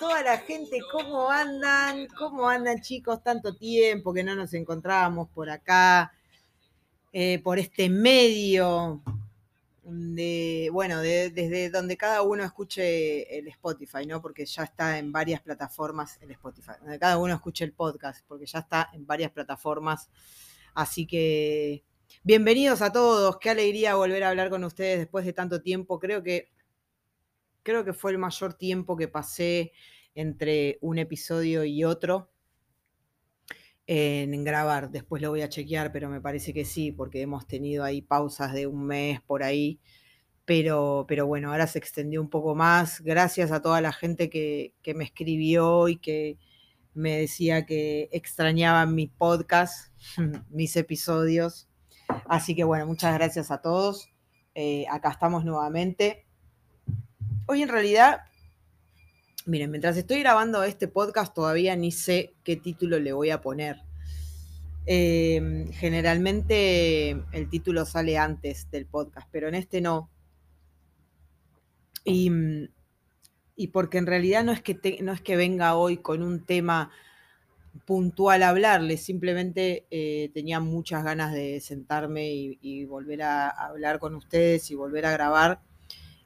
Toda la gente, ¿cómo andan? ¿Cómo andan chicos? Tanto tiempo que no nos encontrábamos por acá, eh, por este medio, de, bueno, desde donde cada uno escuche el Spotify, ¿no? Porque ya está en varias plataformas el Spotify, donde cada uno escuche el podcast, porque ya está en varias plataformas. Así que bienvenidos a todos, qué alegría volver a hablar con ustedes después de tanto tiempo. Creo que creo que fue el mayor tiempo que pasé entre un episodio y otro en grabar. Después lo voy a chequear, pero me parece que sí, porque hemos tenido ahí pausas de un mes por ahí. Pero, pero bueno, ahora se extendió un poco más. Gracias a toda la gente que, que me escribió y que me decía que extrañaban mis podcasts, mis episodios. Así que bueno, muchas gracias a todos. Eh, acá estamos nuevamente. Hoy en realidad, miren, mientras estoy grabando este podcast todavía ni sé qué título le voy a poner. Em, generalmente el título sale antes del podcast, pero en este no. Y, porque en realidad no es que, no es que venga hoy con un tema puntual a hablarle, simplemente eh, tenía muchas ganas de sentarme y, volver a, hablar con ustedes y volver a grabar.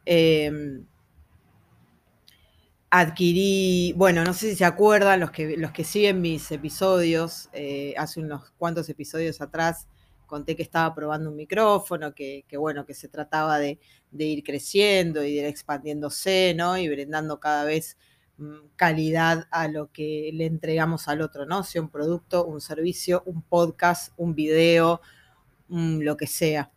Em, adquirí, bueno, no sé si se acuerdan los que, los que siguen mis episodios, eh, hace unos cuantos episodios atrás conté que estaba probando un micrófono, que, bueno, que se trataba de, ir creciendo y de ir expandiéndose, ¿no? Y brindando cada vez mm, calidad a lo que le entregamos al otro, ¿no? Sea un producto, un servicio, un podcast, un video, lo que sea.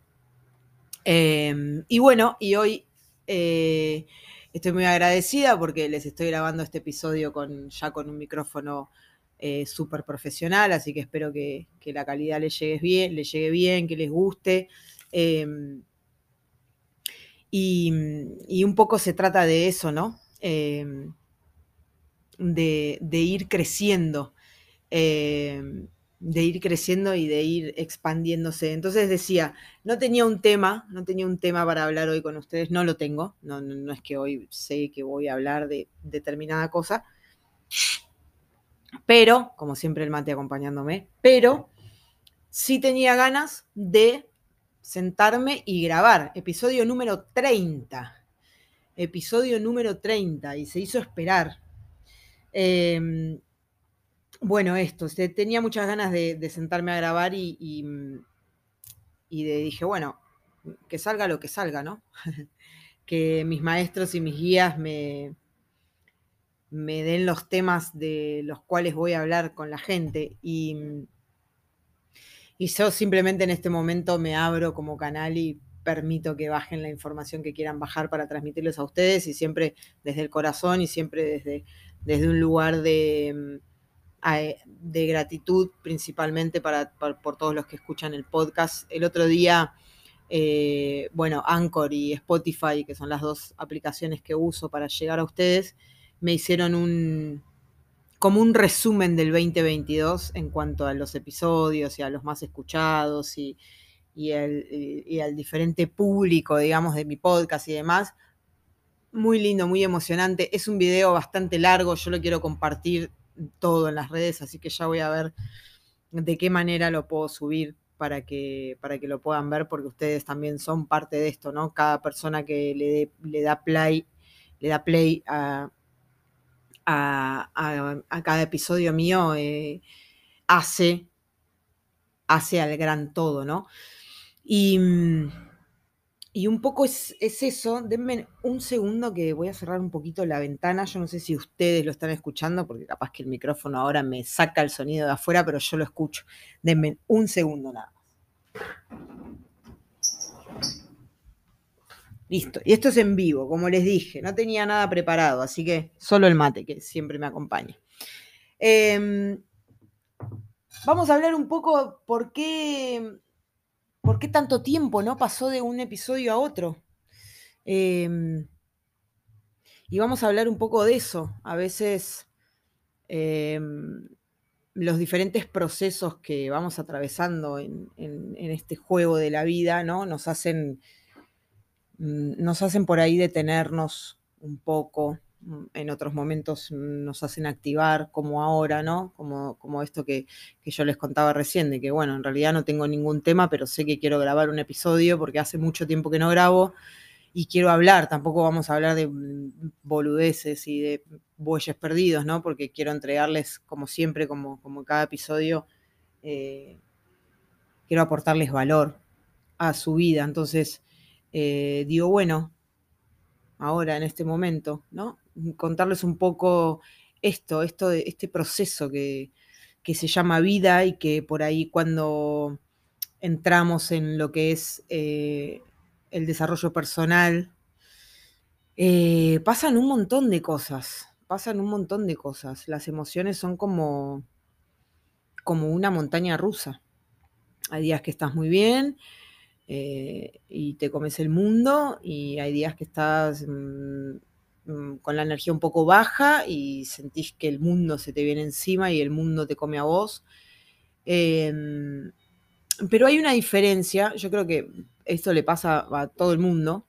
Em, y bueno, y hoy... Eh, Estoy muy agradecida porque les estoy grabando este episodio con, ya con un micrófono eh, súper profesional, así que espero que, la calidad les llegue bien, les llegue bien, que les guste. Em, y, un poco se trata de eso, ¿no? Em, de, de, ir creciendo. Em, de ir creciendo y de ir expandiéndose. Entonces decía, no tenía un tema, no tenía un tema para hablar hoy con ustedes, no lo tengo, no, no, es que hoy sé que voy a hablar de determinada cosa, pero, como siempre el mate acompañándome, pero sí tenía ganas de sentarme y grabar, episodio número 30, episodio número 30, y se hizo esperar. Eh, bueno, esto, tenía muchas ganas de, sentarme a grabar y, mm, y, de, dije, bueno, que salga lo que salga, ¿no? que mis maestros y mis guías me, me den los temas de los cuales voy a hablar con la gente y, mm, y yo simplemente en este momento me abro como canal y permito que bajen la información que quieran bajar para transmitirles a ustedes y siempre desde el corazón y siempre desde, desde un lugar de, mm, de gratitud principalmente para, por todos los que escuchan el podcast. El otro día, eh, bueno, Anchor y Spotify, que son las dos aplicaciones que uso para llegar a ustedes, me hicieron un como un resumen del 2022 en cuanto a los episodios y a los más escuchados y, y, y al diferente público, digamos, de mi podcast y demás. Muy lindo, muy emocionante. Es un video bastante largo, yo lo quiero compartir todo en las redes, así que ya voy a ver de qué manera lo puedo subir para que, para que lo puedan ver, porque ustedes también son parte de esto, ¿no? Cada persona que le, le da play, le da play a, a, cada episodio mío, eh, hace, hace al gran todo, ¿no? Y mm, y un poco es, eso. Denme un segundo que voy a cerrar un poquito la ventana. Yo no sé si ustedes lo están escuchando, porque capaz que el micrófono ahora me saca el sonido de afuera, pero yo lo escucho. Denme un segundo nada más. Listo. Y esto es en vivo, como les dije. No tenía nada preparado, así que solo el mate, que siempre me acompaña. Em, vamos a hablar un poco por qué ¿Por qué tanto tiempo no pasó de un episodio a otro? Em, y vamos a hablar un poco de eso. A veces em, los diferentes procesos que vamos atravesando en, este juego de la vida, ¿no? Nos hacen, mm, nos hacen por ahí detenernos un poco en otros momentos nos hacen activar como ahora, ¿no? Como, como esto que, que, yo les contaba recién, de que bueno, en realidad no tengo ningún tema, pero sé que quiero grabar un episodio porque hace mucho tiempo que no grabo y quiero hablar, tampoco vamos a hablar de boludeces y de bueyes perdidos, ¿no? Porque quiero entregarles, como siempre, como, como cada episodio, eh, quiero aportarles valor a su vida. Entonces, eh, digo, bueno, ahora en este momento, ¿no? Contarles un poco esto, esto de este proceso que, que se llama vida y que por ahí cuando entramos en lo que es eh, el desarrollo personal, eh, pasan un montón de cosas, pasan un montón de cosas. Las emociones son como, como una montaña rusa. Hay días que estás muy bien eh, y te comes el mundo y hay días que estás mm, mm, con la energía un poco baja y sentís que el mundo se te viene encima y el mundo te come a vos. Em, pero hay una diferencia, yo creo que esto le pasa a todo el mundo,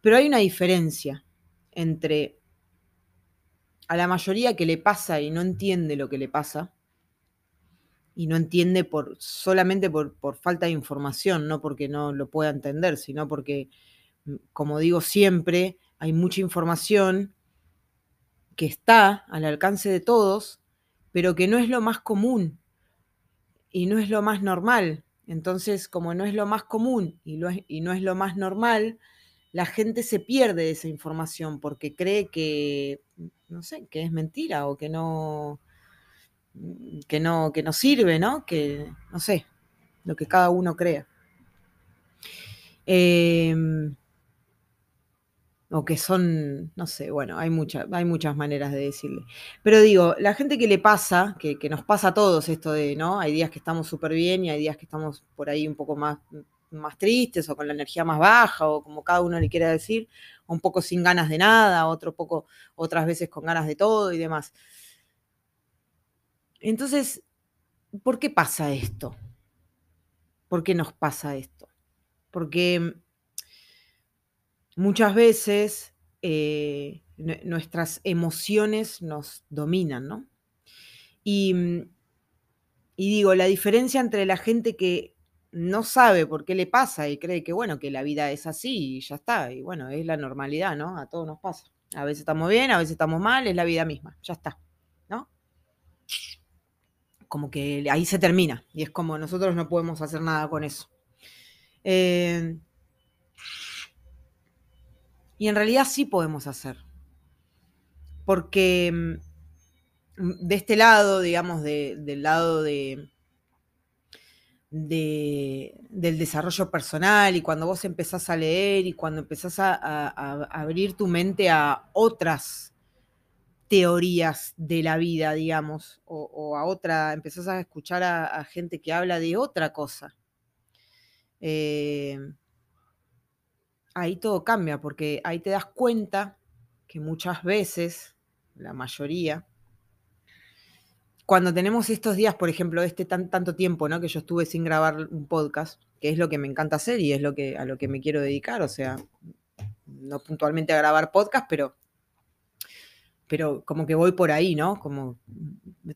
pero hay una diferencia entre a la mayoría que le pasa y no entiende lo que le pasa, y no entiende por, solamente por, por falta de información, no porque no lo pueda entender, sino porque, mm, como digo siempre, hay mucha información que está al alcance de todos, pero que no es lo más común y no es lo más normal. Entonces, como no es lo más común y, no es lo más normal, la gente se pierde de esa información porque cree que, no sé, que es mentira o que no, que no, que no sirve, ¿no? Que, no sé, lo que cada uno crea. Em, o que son, no sé, bueno, hay, hay muchas maneras de decirle. Pero digo, la gente que le pasa, que, nos pasa a todos esto de, ¿no? Hay días que estamos súper bien y hay días que estamos por ahí un poco más, más tristes o con la energía más baja o como cada uno le quiera decir, un poco sin ganas de nada, otro poco, otras veces con ganas de todo y demás. Entonces, ¿por qué pasa esto? ¿Por qué nos pasa esto? Porque muchas veces eh, nuestras emociones nos dominan, ¿no? Y, mm, y, digo, la diferencia entre la gente que no sabe por qué le pasa y cree que, bueno, que la vida es así y ya está, y bueno, es la normalidad, ¿no? A todos nos pasa. A veces estamos bien, a veces estamos mal, es la vida misma, ya está, ¿no? Como que ahí se termina y es como nosotros no podemos hacer nada con eso. Eh, y en realidad sí podemos hacer. Porque mm, de este lado, digamos, del lado de, del desarrollo personal y cuando vos empezás a leer y cuando empezás a, abrir tu mente a otras teorías de la vida, digamos, o, a otra, empezás a escuchar a, gente que habla de otra cosa. Eh, ahí todo cambia, porque ahí te das cuenta que muchas veces, la mayoría, cuando tenemos estos días, por ejemplo, este tan, tanto tiempo ¿no? que yo estuve sin grabar un podcast, que es lo que me encanta hacer y es lo que, a lo que me quiero dedicar, o sea, no puntualmente a grabar podcast, pero, pero como que voy por ahí, ¿no? Como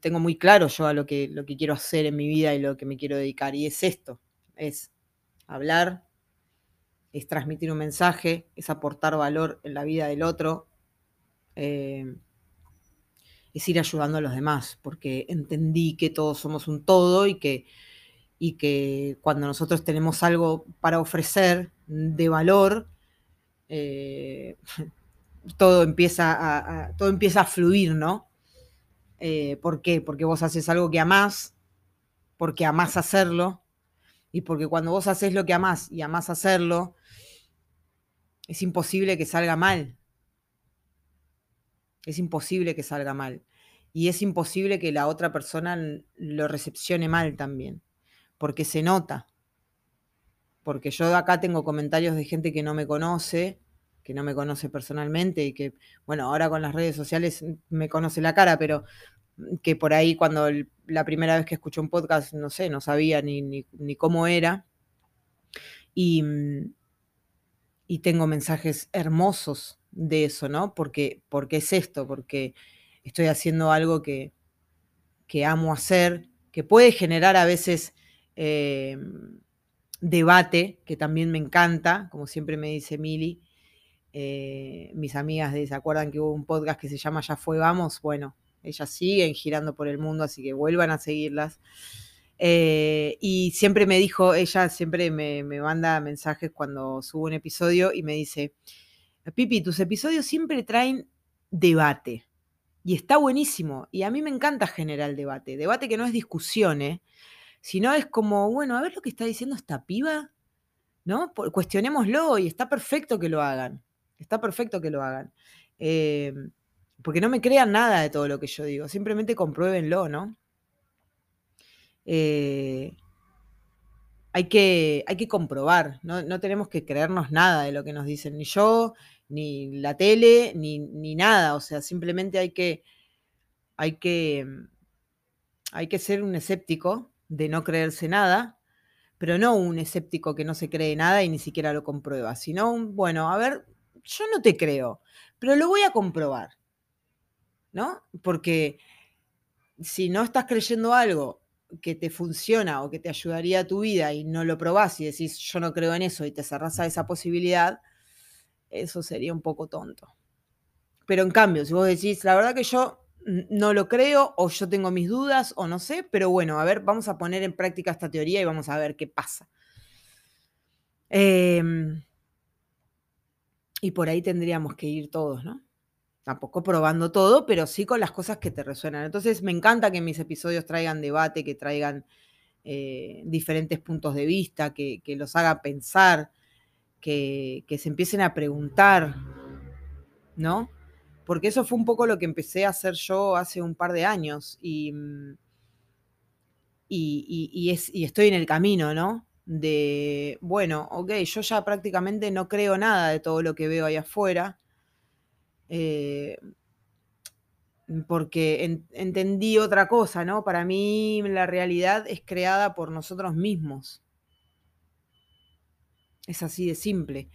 tengo muy claro yo a lo que, lo que quiero hacer en mi vida y lo que me quiero dedicar, y es esto, es hablar es transmitir un mensaje, es aportar valor en la vida del otro, eh, es ir ayudando a los demás, porque entendí que todos somos un todo y que, y que cuando nosotros tenemos algo para ofrecer de valor, eh, todo, empieza a, todo empieza a fluir, ¿no? Eh, ¿Por qué? Porque vos haces algo que amás, porque amás hacerlo, y porque cuando vos haces lo que amás y amás hacerlo, es imposible que salga mal. Es imposible que salga mal. Y es imposible que la otra persona lo recepcione mal también. Porque se nota. Porque yo acá tengo comentarios de gente que no me conoce, que no me conoce personalmente y que, bueno, ahora con las redes sociales me conoce la cara, pero que por ahí cuando la primera vez que escuché un podcast, no sé, no sabía ni, ni, cómo era. Y, y tengo mensajes hermosos de eso, ¿no? Porque, porque es esto, porque estoy haciendo algo que, que amo hacer, que puede generar a veces eh, debate, que también me encanta, como siempre me dice Mili. Eh, mis amigas ¿se acuerdan que hubo un podcast que se llama Ya fue, vamos? Bueno, ellas siguen girando por el mundo, así que vuelvan a seguirlas. Eh, y siempre me dijo, ella siempre me, me, manda mensajes cuando subo un episodio y me dice, Pipi, tus episodios siempre traen debate. Y está buenísimo. Y a mí me encanta generar debate. Debate que no es discusión, ¿eh? sino es como, bueno, a ver lo que está diciendo esta piba, ¿no? Cuestionémoslo y está perfecto que lo hagan. Está perfecto que lo hagan. Em, porque no me crean nada de todo lo que yo digo, simplemente compruébenlo, ¿no? Eh, hay, que, hay que comprobar, ¿no? no, tenemos que creernos nada de lo que nos dicen, ni yo, ni la tele, ni, ni nada, o sea, simplemente hay que, hay que, hay que ser un escéptico de no creerse nada, pero no un escéptico que no se cree nada y ni siquiera lo comprueba, sino un, bueno, a ver, yo no te creo, pero lo voy a comprobar, ¿no? Porque si no estás creyendo algo que te funciona o que te ayudaría a tu vida y no lo probás y decís yo no creo en eso y te cerrás a esa posibilidad, eso sería un poco tonto. Pero en cambio, si vos decís, la verdad que yo no lo creo o yo tengo mis dudas o no sé, pero bueno, a ver, vamos a poner en práctica esta teoría y vamos a ver qué pasa. Em, y por ahí tendríamos que ir todos, ¿no? Tampoco probando todo, pero sí con las cosas que te resuenan. Entonces me encanta que mis episodios traigan debate, que traigan eh, diferentes puntos de vista, que, los haga pensar, que, que se empiecen a preguntar, ¿no? porque eso fue un poco lo que empecé a hacer yo hace un par de años mm, y, y, y estoy en el camino, ¿no? De, bueno, ok, yo ya prácticamente no creo nada de todo lo que veo ahí afuera, eh, porque entendí otra cosa, ¿no? Para mí la realidad es creada por nosotros mismos. Es así de simple.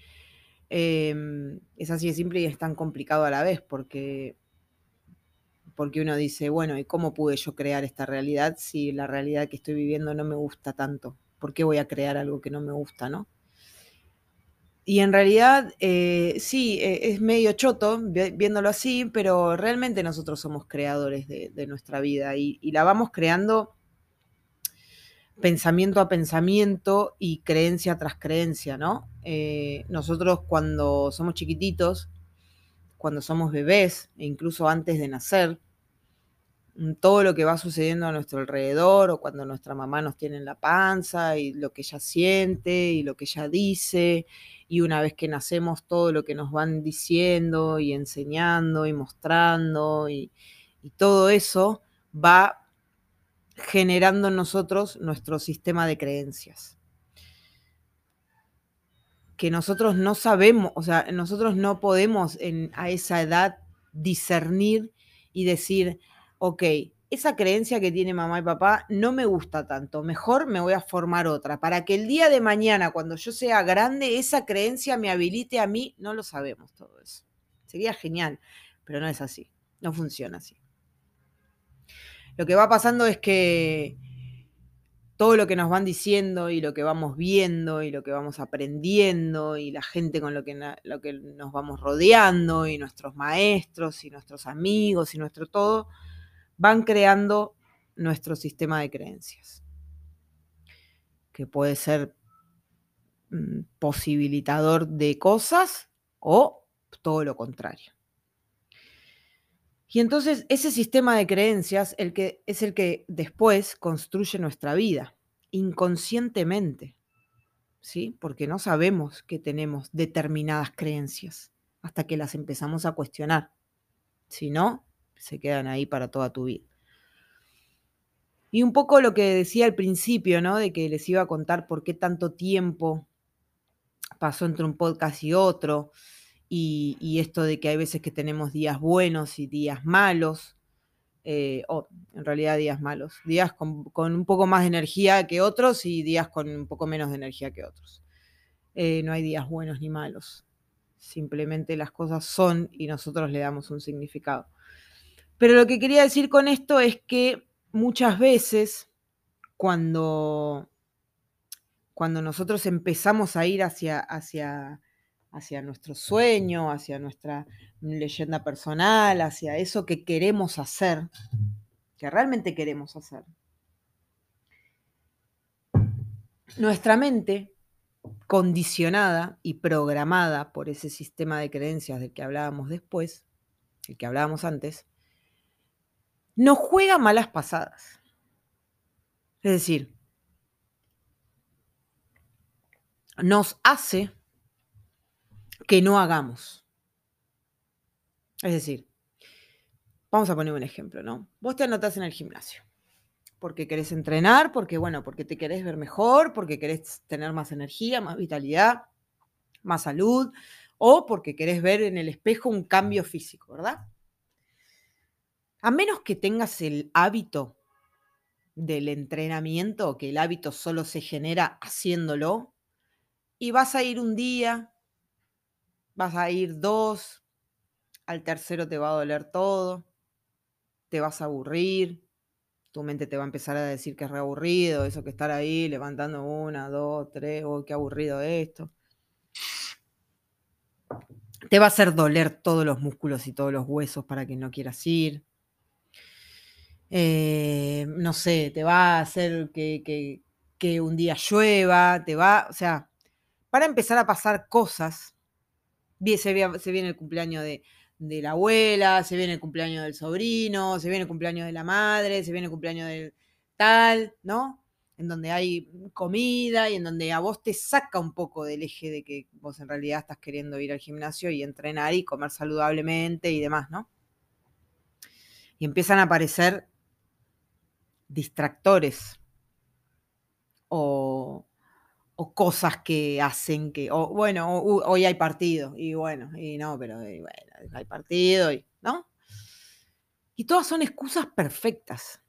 Em, es así de simple y es tan complicado a la vez porque, porque uno dice, bueno, ¿y cómo pude yo crear esta realidad si la realidad que estoy viviendo no me gusta tanto? ¿Por qué voy a crear algo que no me gusta, no? Y en realidad, eh, sí, e, es medio choto viéndolo así, pero realmente nosotros somos creadores de, nuestra vida y, la vamos creando pensamiento a pensamiento y creencia tras creencia, ¿no? Eh, nosotros cuando somos chiquititos, cuando somos bebés e incluso antes de nacer, todo lo que va sucediendo a nuestro alrededor o cuando nuestra mamá nos tiene en la panza y lo que ella siente y lo que ella dice y una vez que nacemos todo lo que nos van diciendo y enseñando y mostrando y, todo eso va generando en nosotros nuestro sistema de creencias. Que nosotros no sabemos, o sea, nosotros no podemos en, a esa edad discernir y decir, ok, esa creencia que tiene mamá y papá no me gusta tanto, mejor me voy a formar otra, para que el día de mañana, cuando yo sea grande, esa creencia me habilite a mí, no lo sabemos todo eso. Sería genial, pero no es así, no funciona así. Lo que va pasando es que todo lo que nos van diciendo y lo que vamos viendo y lo que vamos aprendiendo y la gente con lo que, lo que nos vamos rodeando y nuestros maestros y nuestros amigos y nuestro todo, van creando nuestro sistema de creencias, que puede ser mm, posibilitador de cosas o todo lo contrario. Y entonces ese sistema de creencias el que, es el que después construye nuestra vida, inconscientemente, ¿sí? Porque no sabemos que tenemos determinadas creencias hasta que las empezamos a cuestionar. Si no, se quedan ahí para toda tu vida. Y un poco lo que decía al principio, ¿no? De que les iba a contar por qué tanto tiempo pasó entre un podcast y otro, y, esto de que hay veces que tenemos días buenos y días malos, eh, o en realidad días malos, días con, un poco más de energía que otros y días con un poco menos de energía que otros. Eh, no hay días buenos ni malos, simplemente las cosas son y nosotros le damos un significado. Pero lo que quería decir con esto es que muchas veces cuando, cuando nosotros empezamos a ir hacia, hacia, hacia nuestro sueño, hacia nuestra leyenda personal, hacia eso que queremos hacer, que realmente queremos hacer, nuestra mente condicionada y programada por ese sistema de creencias del que hablábamos después, el que hablábamos antes, nos juega malas pasadas. Es decir, nos hace que no hagamos. Es decir, vamos a poner un ejemplo, ¿no? Vos te anotás en el gimnasio porque querés entrenar, porque bueno, porque te querés ver mejor, porque querés tener más energía, más vitalidad, más salud, o porque querés ver en el espejo un cambio físico, ¿verdad? A menos que tengas el hábito del entrenamiento, que el hábito solo se genera haciéndolo, y vas a ir un día, vas a ir dos, al tercero te va a doler todo, te vas a aburrir, tu mente te va a empezar a decir que es reaburrido, eso que estar ahí levantando una, dos, tres, oh, qué aburrido esto. Te va a hacer doler todos los músculos y todos los huesos para que no quieras ir. Eh, no sé, te va a hacer que, que un día llueva, te va, o sea, para empezar a pasar cosas. Se viene el cumpleaños de, de la abuela, se viene el cumpleaños del sobrino, se viene el cumpleaños de la madre, se viene el cumpleaños del tal, ¿no? En donde hay comida y en donde a vos te saca un poco del eje de que vos en realidad estás queriendo ir al gimnasio y entrenar y comer saludablemente y demás, ¿no? Y empiezan a aparecer distractores o o cosas que hacen que, o bueno, hoy hay partido, y bueno, y no, pero bueno, hay partido, y, ¿no? Y todas son excusas perfectas.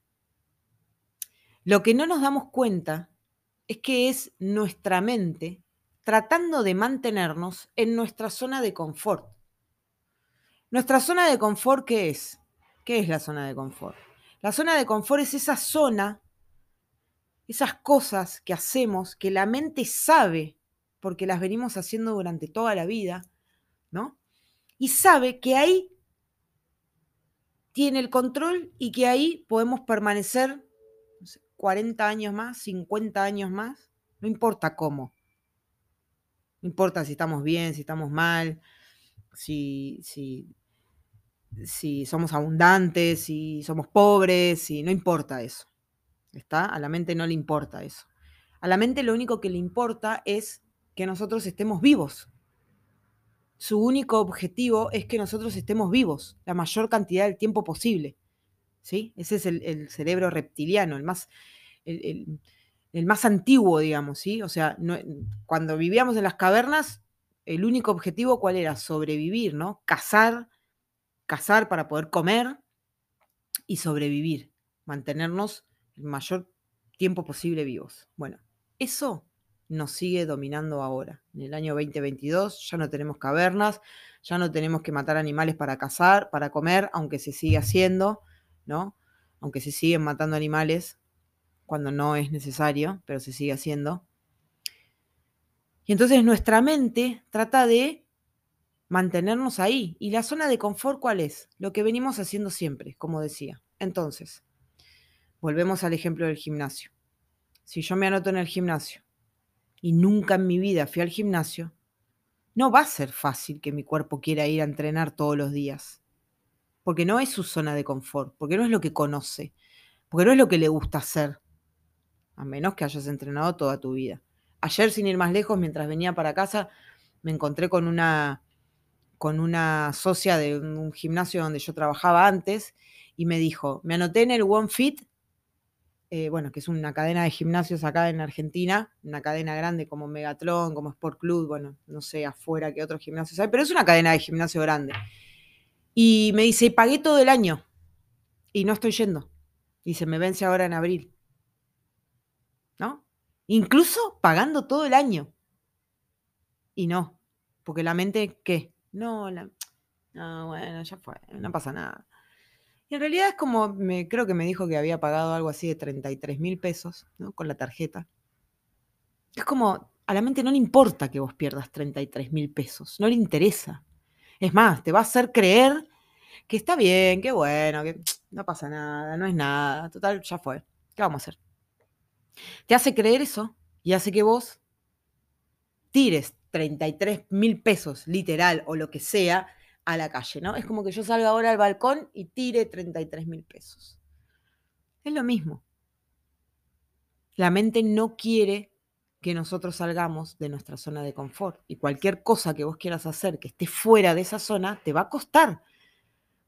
Lo que no nos damos cuenta es que es nuestra mente tratando de mantenernos en nuestra zona de confort. Nuestra zona de confort, ¿qué es? ¿Qué es la zona de confort? La zona de confort es esa zona esas cosas que hacemos que la mente sabe, porque las venimos haciendo durante toda la vida, ¿no? Y sabe que ahí tiene el control y que ahí podemos permanecer 40 años más, 50 años más, no importa cómo. No importa si estamos bien, si estamos mal, si, si, si somos abundantes, si somos pobres, si no importa eso. ¿Está? A la mente no le importa eso. A la mente lo único que le importa es que nosotros estemos vivos. Su único objetivo es que nosotros estemos vivos la mayor cantidad del tiempo posible. ¿Sí? Ese es el, cerebro reptiliano, el más, el, más antiguo, digamos, ¿sí? O sea, cuando vivíamos en las cavernas, el único objetivo cuál era? Sobrevivir, ¿no? Cazar, cazar para poder comer y sobrevivir, mantenernos mayor tiempo posible vivos. Bueno, eso nos sigue dominando ahora. En el año 2022 ya no tenemos cavernas, ya no tenemos que matar animales para cazar, para comer, aunque se sigue haciendo, ¿no? Aunque se siguen matando animales cuando no es necesario, pero se sigue haciendo. Y entonces nuestra mente trata de mantenernos ahí. ¿Y la zona de confort cuál es? Lo que venimos haciendo siempre, como decía. Entonces, Volvemos al ejemplo del gimnasio. Si yo me anoto en el gimnasio y nunca en mi vida fui al gimnasio, no va a ser fácil que mi cuerpo quiera ir a entrenar todos los días. Porque no es su zona de confort, porque no es lo que conoce, porque no es lo que le gusta hacer, a menos que hayas entrenado toda tu vida. Ayer, sin ir más lejos, mientras venía para casa, me encontré con una, con una socia de un gimnasio donde yo trabajaba antes y me dijo, me anoté en el One Fit eh, bueno, que es una cadena de gimnasios acá en Argentina, una cadena grande como Megatron, como Sport Club, bueno, no sé afuera qué otros gimnasios hay, pero es una cadena de gimnasio grande. Y me dice, pagué todo el año y no estoy yendo. Y se me vence ahora en abril. ¿No? Incluso pagando todo el año. Y no, Porque la mente, ¿qué? No, la, no, bueno, ya fue, no pasa nada. Y en realidad es como, me, creo que me dijo que había pagado algo así de 33 mil pesos, ¿no? Con la tarjeta. Es como, a la mente no le importa que vos pierdas 33 mil pesos, no le interesa. Es más, te va a hacer creer que está bien, que bueno, que no pasa nada, no es nada, total, ya fue. ¿Qué vamos a hacer? Te hace creer eso y hace que vos tires 33 mil pesos, literal, o lo que sea, a la calle, ¿no? Es como que yo salga ahora al balcón y tire 33 mil pesos. Es lo mismo. La mente no quiere que nosotros salgamos de nuestra zona de confort y cualquier cosa que vos quieras hacer que esté fuera de esa zona te va a costar.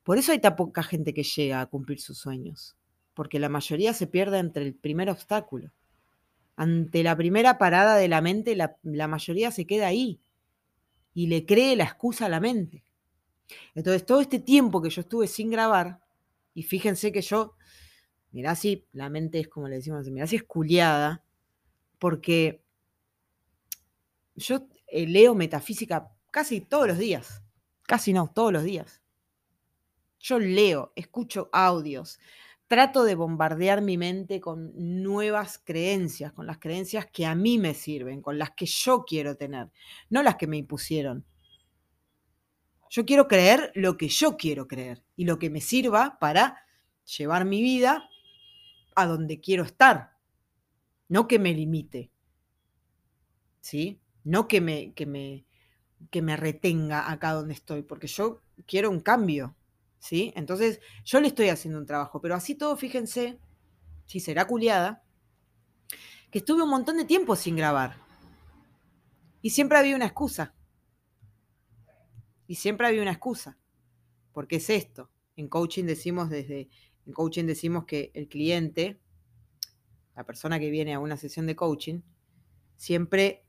Por eso hay tan poca gente que llega a cumplir sus sueños, porque la mayoría se pierde entre el primer obstáculo. Ante la primera parada de la mente, la, mayoría se queda ahí y le cree la excusa a la mente. Entonces, todo este tiempo que yo estuve sin grabar, y fíjense que yo, mirá si la mente es como le decimos, mirá si es culiada, porque yo eh, leo metafísica casi todos los días, casi no, todos los días. Yo leo, escucho audios, trato de bombardear mi mente con nuevas creencias, con las creencias que a mí me sirven, con las que yo quiero tener, no las que me impusieron. Yo quiero creer lo que yo quiero creer y lo que me sirva para llevar mi vida a donde quiero estar, no que me limite, ¿sí? No que me, que me, que me retenga acá donde estoy, porque yo quiero un cambio, ¿sí? Entonces, yo le estoy haciendo un trabajo, pero así todo, fíjense, si será culiada, que estuve un montón de tiempo sin grabar. Y siempre había una excusa. Y siempre había una excusa. Porque es esto. En coaching decimos desde, en coaching decimos que el cliente, la persona que viene a una sesión de coaching, siempre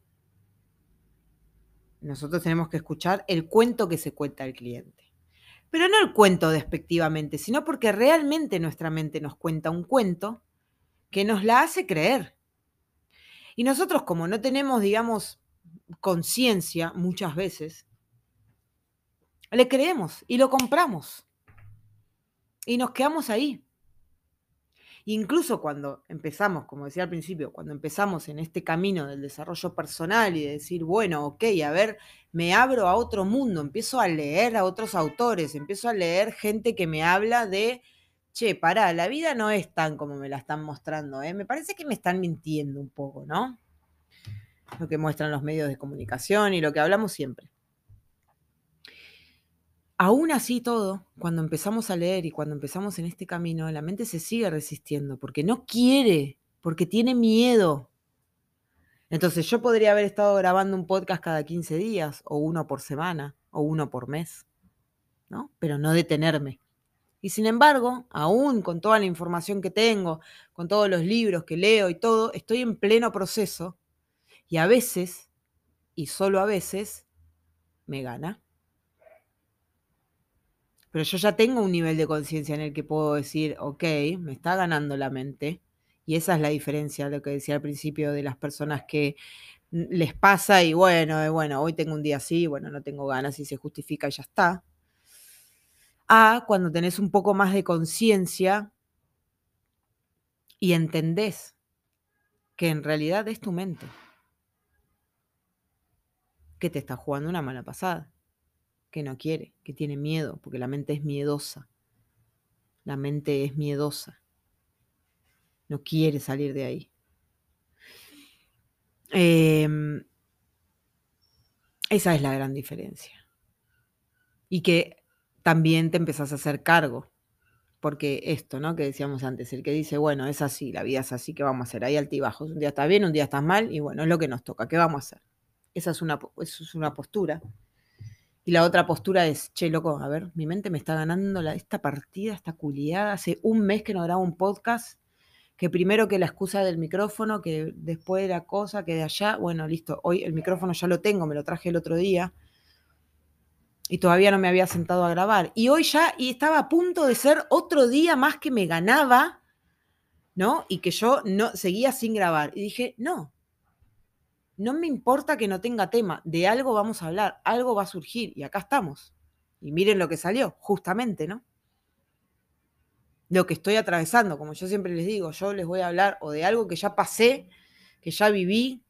nosotros tenemos que escuchar el cuento que se cuenta el cliente. Pero no el cuento despectivamente, sino porque realmente nuestra mente nos cuenta un cuento que nos la hace creer. Y nosotros como no tenemos, digamos, conciencia muchas veces, le creemos y lo compramos. Y nos quedamos ahí. Incluso cuando empezamos, como decía al principio, cuando empezamos en este camino del desarrollo personal y de decir, bueno, ok, a ver, me abro a otro mundo, empiezo a leer a otros autores, empiezo a leer gente que me habla de, che, pará, la vida no es tan como me la están mostrando, ¿eh? me parece que me están mintiendo un poco, ¿no? Lo que muestran los medios de comunicación y lo que hablamos siempre. Aún así todo, cuando empezamos a leer y cuando empezamos en este camino, la mente se sigue resistiendo porque no quiere, porque tiene miedo. Entonces yo podría haber estado grabando un podcast cada 15 días, o uno por semana, o uno por mes, ¿no? Pero no detenerme. Y sin embargo, aún con toda la información que tengo, con todos los libros que leo y todo, estoy en pleno proceso y a veces, y solo a veces, me gana pero yo ya tengo un nivel de conciencia en el que puedo decir, ok, me está ganando la mente. Y esa es la diferencia, lo que decía al principio, de las personas que les pasa y bueno, bueno, hoy tengo un día así, bueno, no tengo ganas y se justifica y ya está. A cuando tenés un poco más de conciencia y entendés que en realidad es tu mente que te está jugando una mala pasada que no quiere, que tiene miedo, porque la mente es miedosa. La mente es miedosa. No quiere salir de ahí. Em, esa es la gran diferencia. Y que también te empezás a hacer cargo. Porque esto, ¿no? Que decíamos antes, el que dice, bueno, es así, la vida es así, ¿qué vamos a hacer? Hay altibajos. Un día estás bien, un día estás mal, y bueno, es lo que nos toca, ¿qué vamos a hacer? Esa es una, esa es una postura y la otra postura es, che, loco, a ver, mi mente me está ganando la, esta partida, esta culiada. Hace un mes que no grabo un podcast, que primero que la excusa del micrófono, que después la cosa, que de allá, bueno, listo, hoy el micrófono ya lo tengo, me lo traje el otro día. Y todavía no me había sentado a grabar. Y hoy ya, y estaba a punto de ser otro día más que me ganaba, ¿no? Y que yo no seguía sin grabar. Y dije, no, no me importa que no tenga tema, de algo vamos a hablar, algo va a surgir y acá estamos. Y miren lo que salió, justamente, ¿no? Lo que estoy atravesando, como yo siempre les digo, yo les voy a hablar o de algo que ya pasé, que ya viví,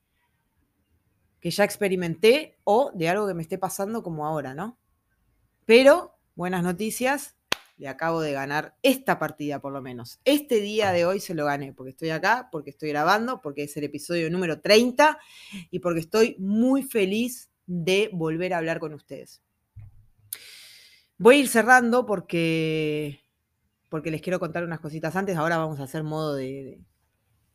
que ya experimenté, o de algo que me esté pasando como ahora, ¿no? Pero, buenas noticias, le acabo de ganar esta partida por lo menos. Este día de hoy se lo gané porque estoy acá, porque estoy grabando, porque es el episodio número 30 y porque estoy muy feliz de volver a hablar con ustedes. Voy a ir cerrando porque, porque les quiero contar unas cositas antes. Ahora vamos a hacer modo de,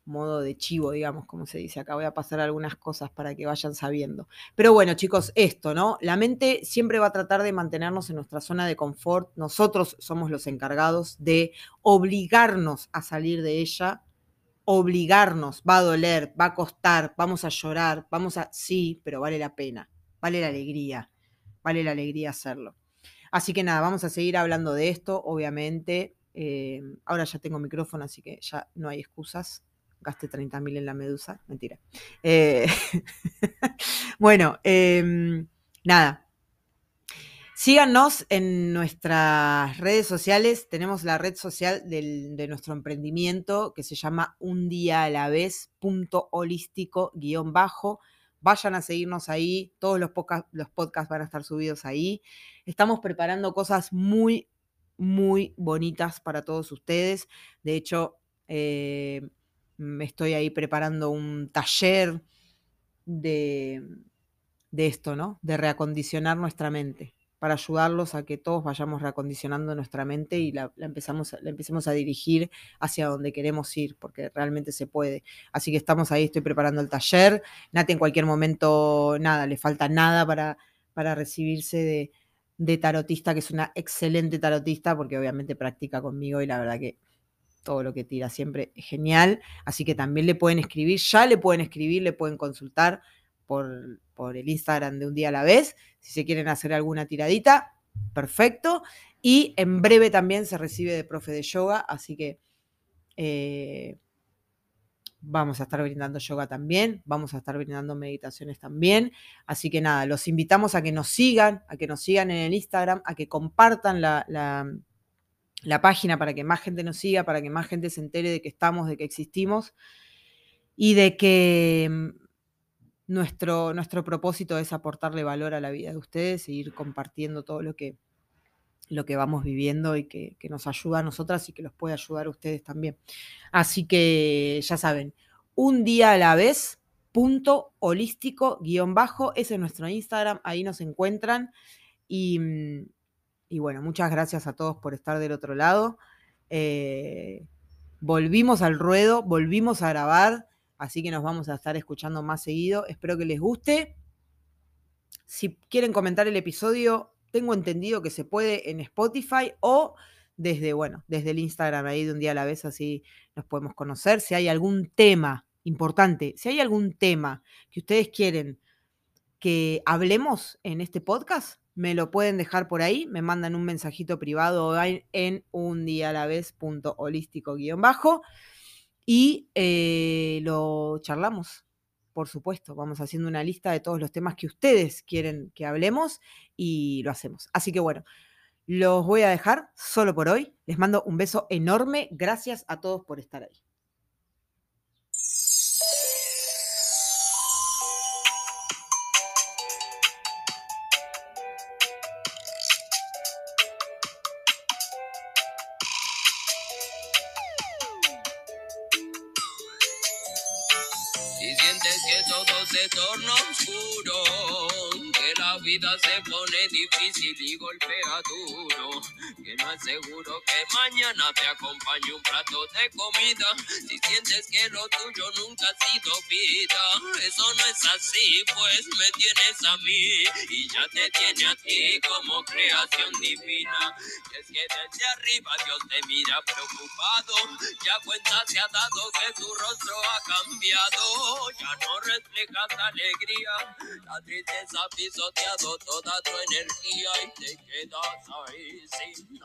modo de chivo, digamos, como se dice acá. Voy a pasar algunas cosas para que vayan sabiendo. Pero bueno, chicos, esto, ¿no? La mente siempre va a tratar de mantenernos en nuestra zona de confort. Nosotros somos los encargados de obligarnos a salir de ella. Obligarnos, va a doler, va a costar, vamos a llorar, vamos a... Sí, pero vale la pena, vale la alegría, vale la alegría hacerlo. Así que nada, vamos a seguir hablando de esto, obviamente. Eh, ahora ya tengo micrófono, así que ya no hay excusas gaste 30.000 en la medusa, mentira. Eh, bueno, em, nada. Síganos en nuestras redes sociales. Tenemos la red social de nuestro emprendimiento que se llama un día a la vez, punto holístico, guion bajo. Vayan a seguirnos ahí. Todos los, los podcasts van a estar subidos ahí. Estamos preparando cosas muy, muy bonitas para todos ustedes. De hecho, eh, estoy ahí preparando un taller de, de esto, ¿no? De reacondicionar nuestra mente, para ayudarlos a que todos vayamos reacondicionando nuestra mente y la, empezamos, la empecemos a dirigir hacia donde queremos ir, porque realmente se puede. Así que estamos ahí, estoy preparando el taller. Nate en cualquier momento, nada, le falta nada para, para recibirse de, de tarotista, que es una excelente tarotista, porque obviamente practica conmigo y la verdad que todo lo que tira siempre genial. Así que también le pueden escribir, ya le pueden escribir, le pueden consultar por, por el Instagram de un día a la vez. Si se quieren hacer alguna tiradita, perfecto. Y en breve también se recibe de profe de yoga, así que eh, vamos a estar brindando yoga también, vamos a estar brindando meditaciones también. Así que nada, los invitamos a que nos sigan, a que nos sigan en el Instagram, a que compartan la página para que más gente nos siga, para que más gente se entere de que estamos, de que existimos y de que mm, nuestro, nuestro propósito es aportarle valor a la vida de ustedes e ir compartiendo todo lo que, lo que vamos viviendo y que, nos ayuda a nosotras y que los puede ayudar a ustedes también. Así que ya saben, un día a la vez, punto holístico guion bajo, ese es nuestro Instagram, ahí nos encuentran y mm, y bueno, muchas gracias a todos por estar del otro lado. Eh, volvimos al ruedo, volvimos a grabar, así que nos vamos a estar escuchando más seguido. Espero que les guste. Si quieren comentar el episodio, tengo entendido que se puede en Spotify o desde, bueno, desde el Instagram ahí de un día a la vez, así nos podemos conocer. Si hay algún tema importante, si hay algún tema que ustedes quieren que hablemos en este podcast, me lo pueden dejar por ahí, me mandan un mensajito privado en un día a la vez punto holístico guion bajo y eh, lo charlamos, por supuesto, vamos haciendo una lista de todos los temas que ustedes quieren que hablemos y lo hacemos. Así que bueno, los voy a dejar solo por hoy, les mando un beso enorme, gracias a todos por estar ahí. retorno oscuro se pone difícil y golpea duro. Que no es seguro que mañana te acompañe un plato de comida. Si sientes que lo tuyo nunca ha sido vida, eso no es así, pues me tienes a mí y ya te tiene a ti como creación divina. Y es que desde arriba Dios te mira preocupado, ya cuenta se ha dado que tu rostro ha cambiado, ya no reflejas alegría, la tristeza pisoteado toda tu energía y te quedas ahí sin.